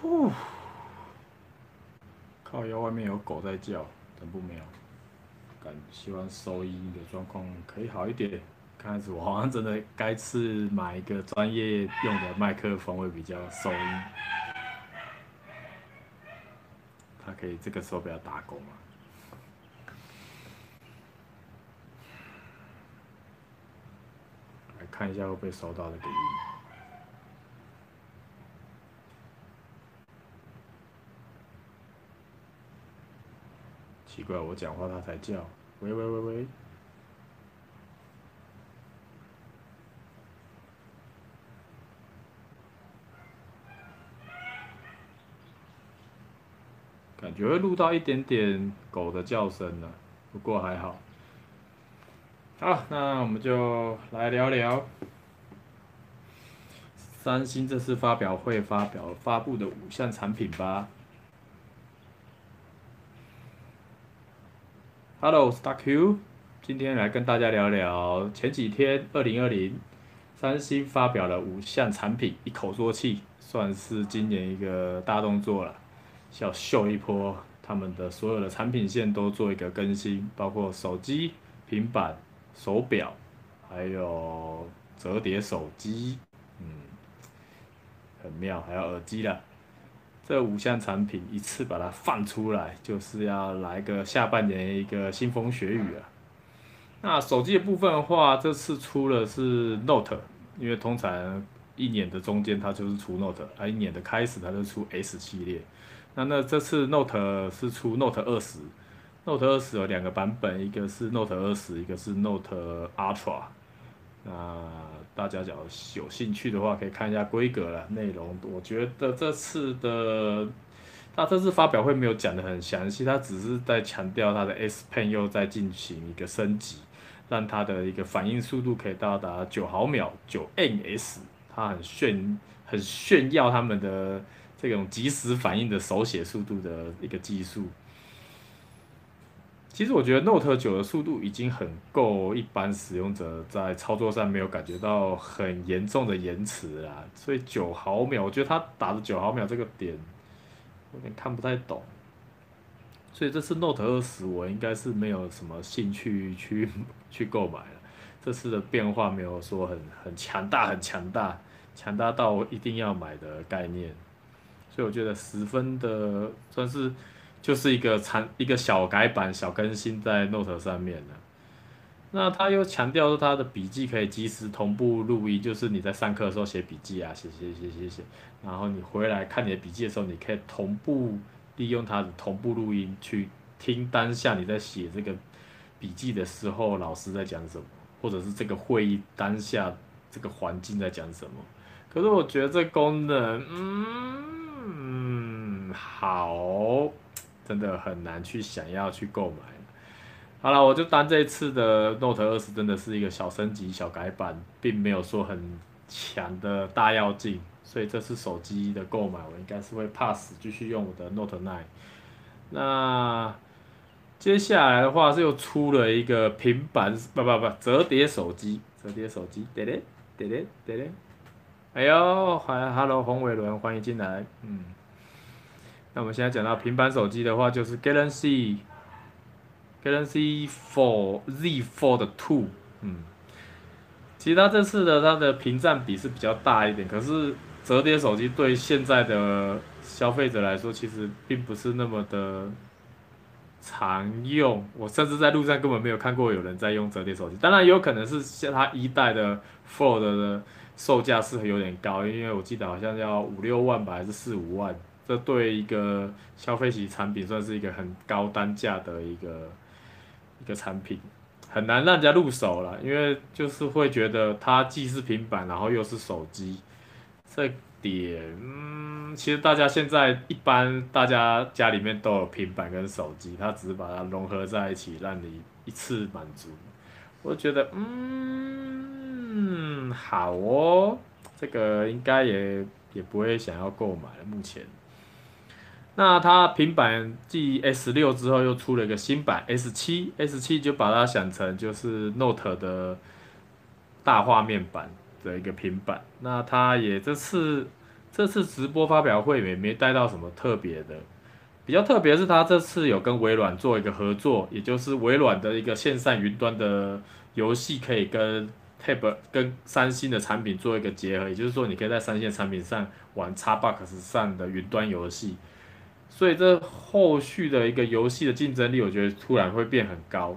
呼，靠腰外面有狗在叫，等不没有，感希望收音的状况可以好一点。开始我好像真的该次买一个专业用的麦克风会比较收音。它可以这个时候不要打狗吗？来看一下会不会收到那个音。奇怪，我讲话它才叫。喂喂喂喂。感觉会录到一点点狗的叫声呢，不过还好。好，那我们就来聊聊三星这次发表会发表发布的五项产品吧。Hello，Star Q，今天来跟大家聊聊前几天二零二零三星发表了五项产品，一口作气，算是今年一个大动作了，要秀一波他们的所有的产品线都做一个更新，包括手机、平板。手表，还有折叠手机，嗯，很妙，还有耳机了。这五项产品一次把它放出来，就是要来个下半年一个腥风血雨啊。那手机的部分的话，这次出了是 Note，因为通常一年的中间它就是出 Note，而一年的开始它就出 S 系列。那那这次 Note 是出 Note 二十。Note 二十有两个版本，一个是 Note 二十，一个是 Note Ultra。那大家只要有兴趣的话，可以看一下规格了。内容我觉得这次的，他这次发表会没有讲的很详细，他只是在强调他的 S Pen 又在进行一个升级，让它的一个反应速度可以到达九毫秒，九 ns，它很炫，很炫耀他们的这种即时反应的手写速度的一个技术。其实我觉得 Note 九的速度已经很够，一般使用者在操作上没有感觉到很严重的延迟啦。所以九毫秒，我觉得它打的九毫秒这个点有点看不太懂。所以这次 Note 二十我应该是没有什么兴趣去去购买了。这次的变化没有说很很强大，很强大，强大到我一定要买的概念。所以我觉得十分的算是。就是一个产一个小改版、小更新在 Note 上面的。那他又强调说他的笔记可以即时同步录音，就是你在上课的时候写笔记啊，写写写写写，然后你回来看你的笔记的时候，你可以同步利用它的同步录音去听当下你在写这个笔记的时候老师在讲什么，或者是这个会议当下这个环境在讲什么。可是我觉得这功能，嗯，好。真的很难去想要去购买。好了，我就当这次的 Note 二十真的是一个小升级、小改版，并没有说很强的大跃进，所以这次手机的购买，我应该是会 pass 继续用我的 Note 9。那接下来的话是又出了一个平板，不不不，折叠手机，折叠手机，对对对对对，哎呦，欢，Hello 洪伟伦，欢迎进来，嗯。那我们现在讲到平板手机的话，就是 Galaxy Galaxy Fold Z Fold 2，嗯，其实它这次的它的屏占比是比较大一点，可是折叠手机对现在的消费者来说，其实并不是那么的常用。我甚至在路上根本没有看过有人在用折叠手机。当然，也有可能是像它一代的 Fold 的售价是有点高，因为我记得好像要五六万吧，还是四五万。这对一个消费级产品算是一个很高单价的一个一个产品，很难让人家入手了，因为就是会觉得它既是平板，然后又是手机，这点，嗯，其实大家现在一般大家家里面都有平板跟手机，它只是把它融合在一起，让你一次满足。我觉得，嗯，好哦，这个应该也也不会想要购买了，目前。那它平板继 S 六之后又出了一个新版 S 七，S 七就把它想成就是 Note 的大画面版的一个平板。那它也这次这次直播发表会也没带到什么特别的，比较特别是它这次有跟微软做一个合作，也就是微软的一个线上云端的游戏可以跟 Tab 跟三星的产品做一个结合，也就是说你可以在三星的产品上玩 Xbox 上的云端游戏，所以这后续的一个游戏的竞争力，我觉得突然会变很高。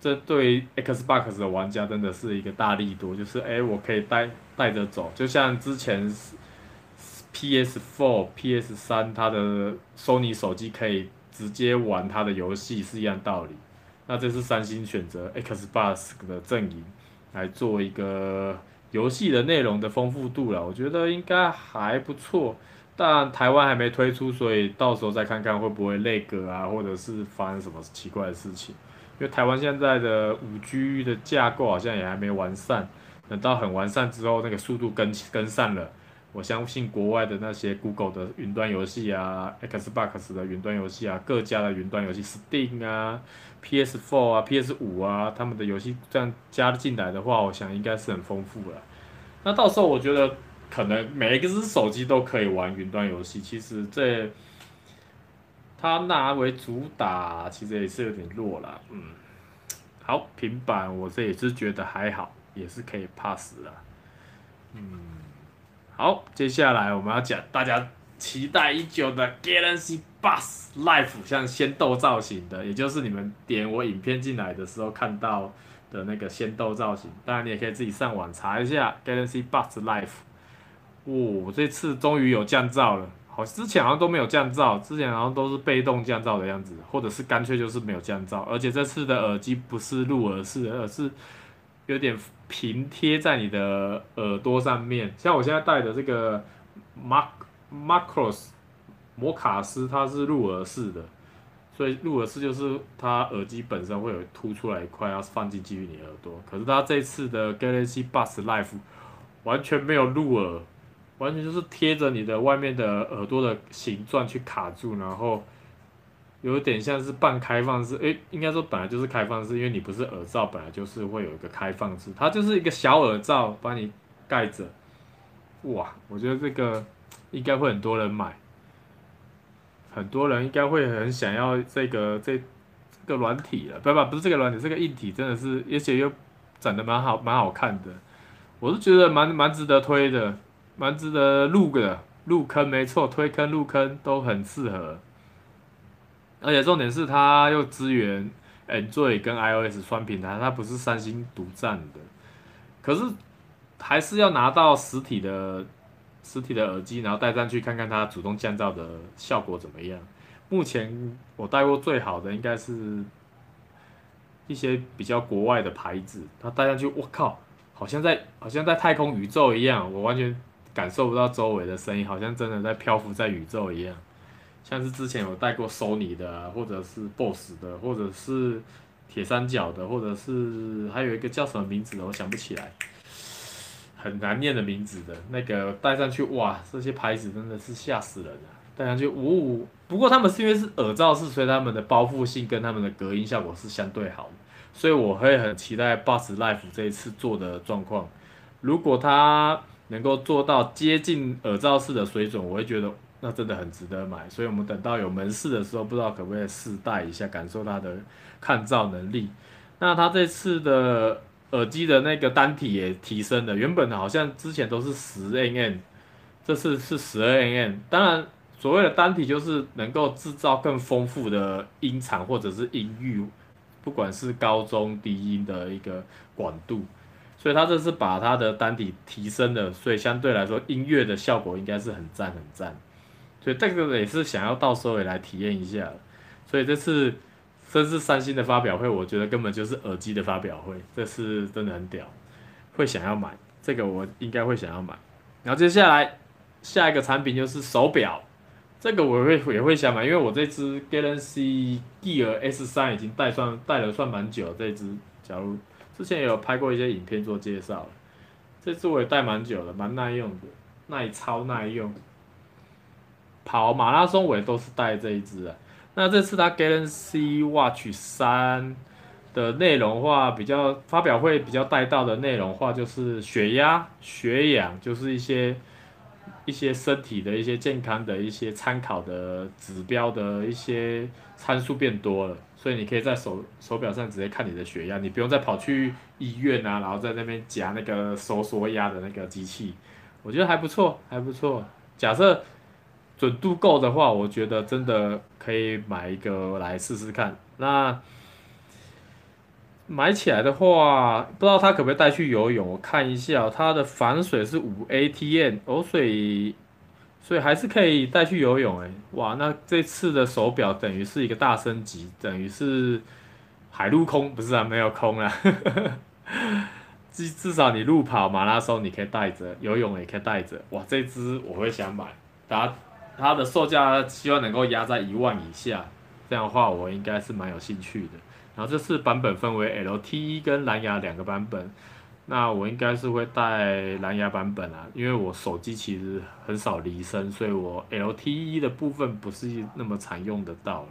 这对 Xbox 的玩家真的是一个大力度，就是哎，我可以带带着走，就像之前 PS4、PS3 它的 Sony 手机可以直接玩它的游戏是一样道理。那这是三星选择 Xbox 的阵营来做一个游戏的内容的丰富度了，我觉得应该还不错。但台湾还没推出，所以到时候再看看会不会内阁啊，或者是发生什么奇怪的事情。因为台湾现在的五 G 的架构好像也还没完善，等到很完善之后，那个速度跟跟上了，我相信国外的那些 Google 的云端游戏啊，Xbox 的云端游戏啊，各家的云端游戏，Steam 啊，PS4 啊，PS5 啊，他们的游戏这样加进来的话，我想应该是很丰富了。那到时候我觉得可能每一个只手机都可以玩云端游戏，其实这。它拿为主打，其实也是有点弱了。嗯，好，平板我这也是觉得还好，也是可以 pass 了。嗯，好，接下来我们要讲大家期待已久的 Galaxy Buds Life，像仙豆造型的，也就是你们点我影片进来的时候看到的那个仙豆造型。当然，你也可以自己上网查一下 Galaxy Buds Live。哦，这次终于有降噪了。好，之前好像都没有降噪，之前好像都是被动降噪的样子，或者是干脆就是没有降噪。而且这次的耳机不是入耳式的，而是有点平贴在你的耳朵上面。像我现在戴的这个 Mac Macros 摩卡斯，它是入耳式的，所以入耳式就是它耳机本身会有凸出来一块，要放进去你耳朵。可是它这次的 Galaxy Buds Live 完全没有入耳。完全就是贴着你的外面的耳朵的形状去卡住，然后有点像是半开放式，诶，应该说本来就是开放式，因为你不是耳罩，本来就是会有一个开放式，它就是一个小耳罩把你盖着。哇，我觉得这个应该会很多人买，很多人应该会很想要这个这这个软体了，不不不是这个软体，这个硬体真的是，而且又长得蛮好蛮好看的，我是觉得蛮蛮值得推的。蛮值得入的，入坑没错，推坑入坑都很适合，而且重点是它又支援 Android 跟 iOS 双平台，它不是三星独占的，可是还是要拿到实体的实体的耳机，然后戴上去看看它主动降噪的效果怎么样。目前我戴过最好的应该是一些比较国外的牌子，它戴上去，我靠，好像在好像在太空宇宙一样，我完全。感受不到周围的声音，好像真的在漂浮在宇宙一样。像是之前有带过 Sony 的，或者是 Boss 的，或者是铁三角的，或者是还有一个叫什么名字的，我想不起来，很难念的名字的那个戴上去，哇，这些牌子真的是吓死人了。戴上去，呜、哦，不过他们是因为是耳罩式，所以他们的包覆性跟他们的隔音效果是相对好的，所以我会很期待 Boss Life 这一次做的状况。如果他能够做到接近耳罩式的水准，我会觉得那真的很值得买。所以，我们等到有门市的时候，不知道可不可以试戴一下，感受它的抗噪能力。那它这次的耳机的那个单体也提升了，原本好像之前都是十 mm，这次是十二 mm。当然，所谓的单体就是能够制造更丰富的音场或者是音域，不管是高中低音的一个广度。所以它这是把它的单体提升了，所以相对来说音乐的效果应该是很赞很赞。所以这个也是想要到时候也来体验一下。所以这次这次三星的发表会，我觉得根本就是耳机的发表会，这次真的很屌，会想要买这个，我应该会想要买。然后接下来下一个产品就是手表，这个我会也会想买，因为我这支 Galaxy Gear S3 已经戴算戴了算蛮久，这支假如。之前有拍过一些影片做介绍，这支我也戴蛮久了，蛮耐用的，耐操耐用。跑马拉松我也都是戴这一支啊。那这次它 Galaxy Watch 三的内容话，比较发表会比较带到的内容话，就是血压、血氧，就是一些一些身体的一些健康的一些参考的指标的一些参数变多了，所以你可以在手手表上直接看你的血压，你不用再跑去医院啊，然后在那边夹那个收缩压的那个机器，我觉得还不错，还不错。假设准度够的话，我觉得真的可以买一个来试试看。那买起来的话，不知道它可不可以带去游泳？我看一下，它的防水是五 ATM，哦，所以所以还是可以带去游泳诶。哇，那这次的手表等于是一个大升级，等于是海陆空不是啊，没有空啊。至至少你路跑马拉松你可以带着，游泳也可以带着。哇，这只我会想买，它它的售价希望能够压在一万以下，这样的话我应该是蛮有兴趣的。然后这次版本分为 LTE 跟蓝牙两个版本，那我应该是会带蓝牙版本啊，因为我手机其实很少离身，所以我 LTE 的部分不是那么常用得到了。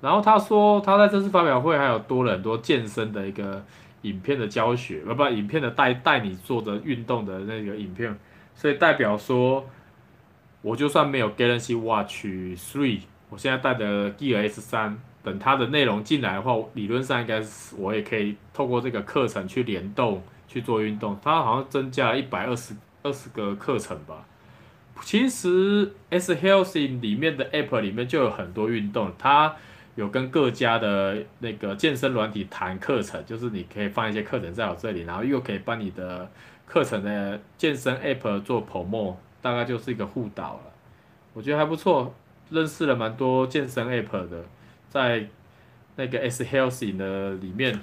然后他说他在这次发表会还有多了很多健身的一个影片的教学，不不，影片的带带你做的运动的那个影片，所以代表说我就算没有 Galaxy Watch 3，我现在带的 Gear S3。等它的内容进来的话，理论上应该是我也可以透过这个课程去联动去做运动。它好像增加了一百二十二十个课程吧。其实 S Healthy 里面的 App 里面就有很多运动，它有跟各家的那个健身软体谈课程，就是你可以放一些课程在我这里，然后又可以帮你的课程的健身 App 做 promo，大概就是一个互导了。我觉得还不错，认识了蛮多健身 App 的。在那个 S Healthy 的里面，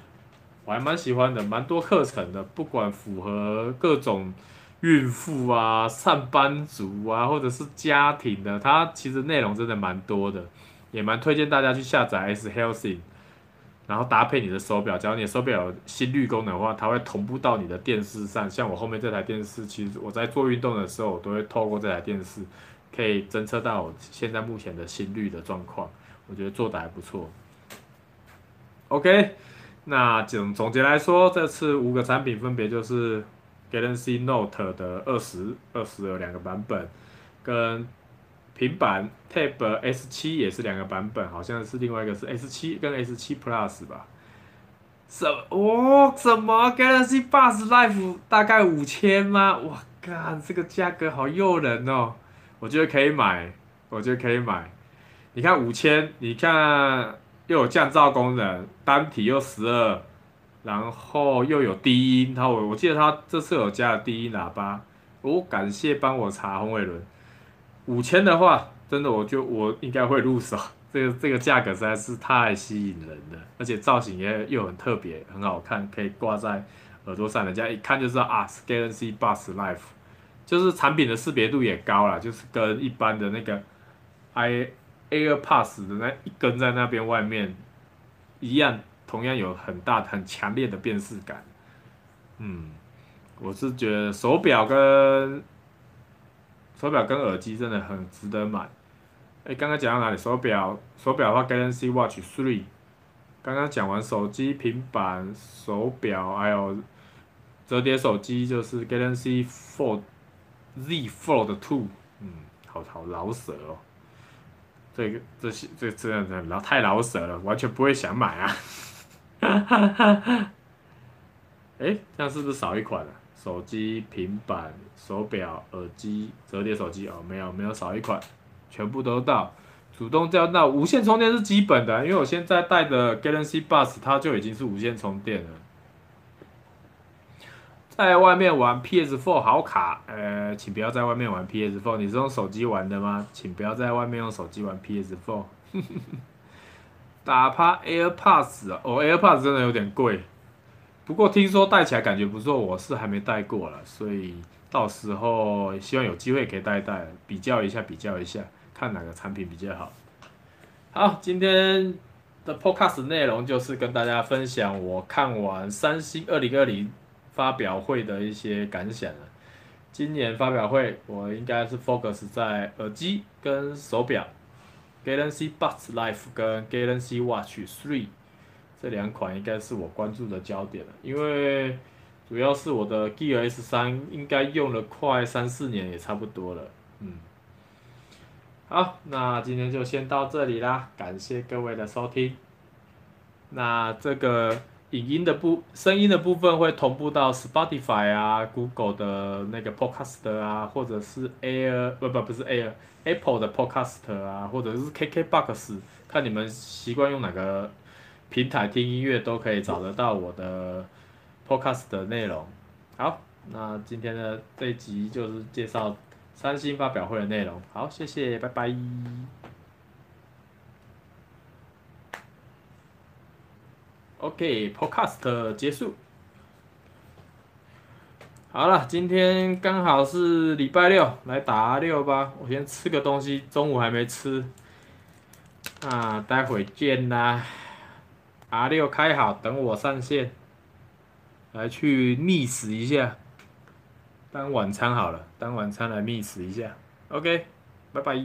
我还蛮喜欢的，蛮多课程的，不管符合各种孕妇啊、上班族啊，或者是家庭的，它其实内容真的蛮多的，也蛮推荐大家去下载 S Healthy，然后搭配你的手表，假如你的手表有心率功能的话，它会同步到你的电视上。像我后面这台电视，其实我在做运动的时候，我都会透过这台电视，可以侦测到我现在目前的心率的状况。我觉得做的还不错。OK，那总总结来说，这次五个产品分别就是 Galaxy Note 的二十二十有两个版本，跟平板 Tab S7 也是两个版本，好像是另外一个是 S7 跟 S7 Plus 吧。什哦什么 Galaxy bus Life 大概五千吗？哇，干这个价格好诱人哦！我觉得可以买，我觉得可以买。你看五千，你看又有降噪功能，单体又十二，然后又有低音，它我我记得它这次有加了低音喇叭，我、哦、感谢帮我查红伟伦。五千的话，真的我就我应该会入手，这 个这个价格实在是太吸引人了，而且造型也又很特别，很好看，可以挂在耳朵上，人家一看就知道啊，Galaxy Buds Life，就是产品的识别度也高了，就是跟一般的那个 i。AirPods 的那一根在那边外面一样，同样有很大很强烈的辨识感。嗯，我是觉得手表跟手表跟耳机真的很值得买。哎，刚刚讲到哪里？手表手表的话，Galaxy Watch 3。刚刚讲完手机、平板、手表，还有折叠手机，就是 Galaxy Fold Z Fold 2。嗯，好好老舍哦。这个这些这这样子老太老舍了，完全不会想买啊！哎，这样是不是少一款了？手机、平板、手表、耳机、折叠手机哦，没有没有少一款，全部都到。主动调到无线充电是基本的，因为我现在带的 Galaxy Buds 它就已经是无线充电了。在外面玩 PS4 好卡，呃，请不要在外面玩 PS4。你是用手机玩的吗？请不要在外面用手机玩 PS4。打趴 AirPods 哦，AirPods 真的有点贵，不过听说戴起来感觉不错，我是还没戴过了，所以到时候希望有机会可以戴一戴，比较一下，比较一下，看哪个产品比较好。好，今天的 Podcast 内容就是跟大家分享我看完三星二零二零。发表会的一些感想了。今年发表会我应该是 focus 在耳机跟手表，Galaxy Buds Live 跟 Galaxy Watch 3这两款应该是我关注的焦点了。因为主要是我的 Gear S3 应该用了快三四年也差不多了，嗯。好，那今天就先到这里啦，感谢各位的收听。那这个影音的部、声音的部分会同步到 Spotify 啊、Google 的那个 Podcast 啊，或者是 Air 不不不是 Air，Apple 的 Podcast 啊，或者是 KKBox，看你们习惯用哪个平台听音乐，都可以找得到我的 Podcast 的内容。好，那今天的这一集就是介绍。三星发表会的内容，好，谢谢，拜拜。OK，Podcast 结束。好了，今天刚好是礼拜六，来打 R6 吧。我先吃个东西，中午还没吃。啊，待会见啦。阿六开好，等我上线，来去觅食一下。当晚餐好了，当晚餐来觅食一下，OK，拜拜。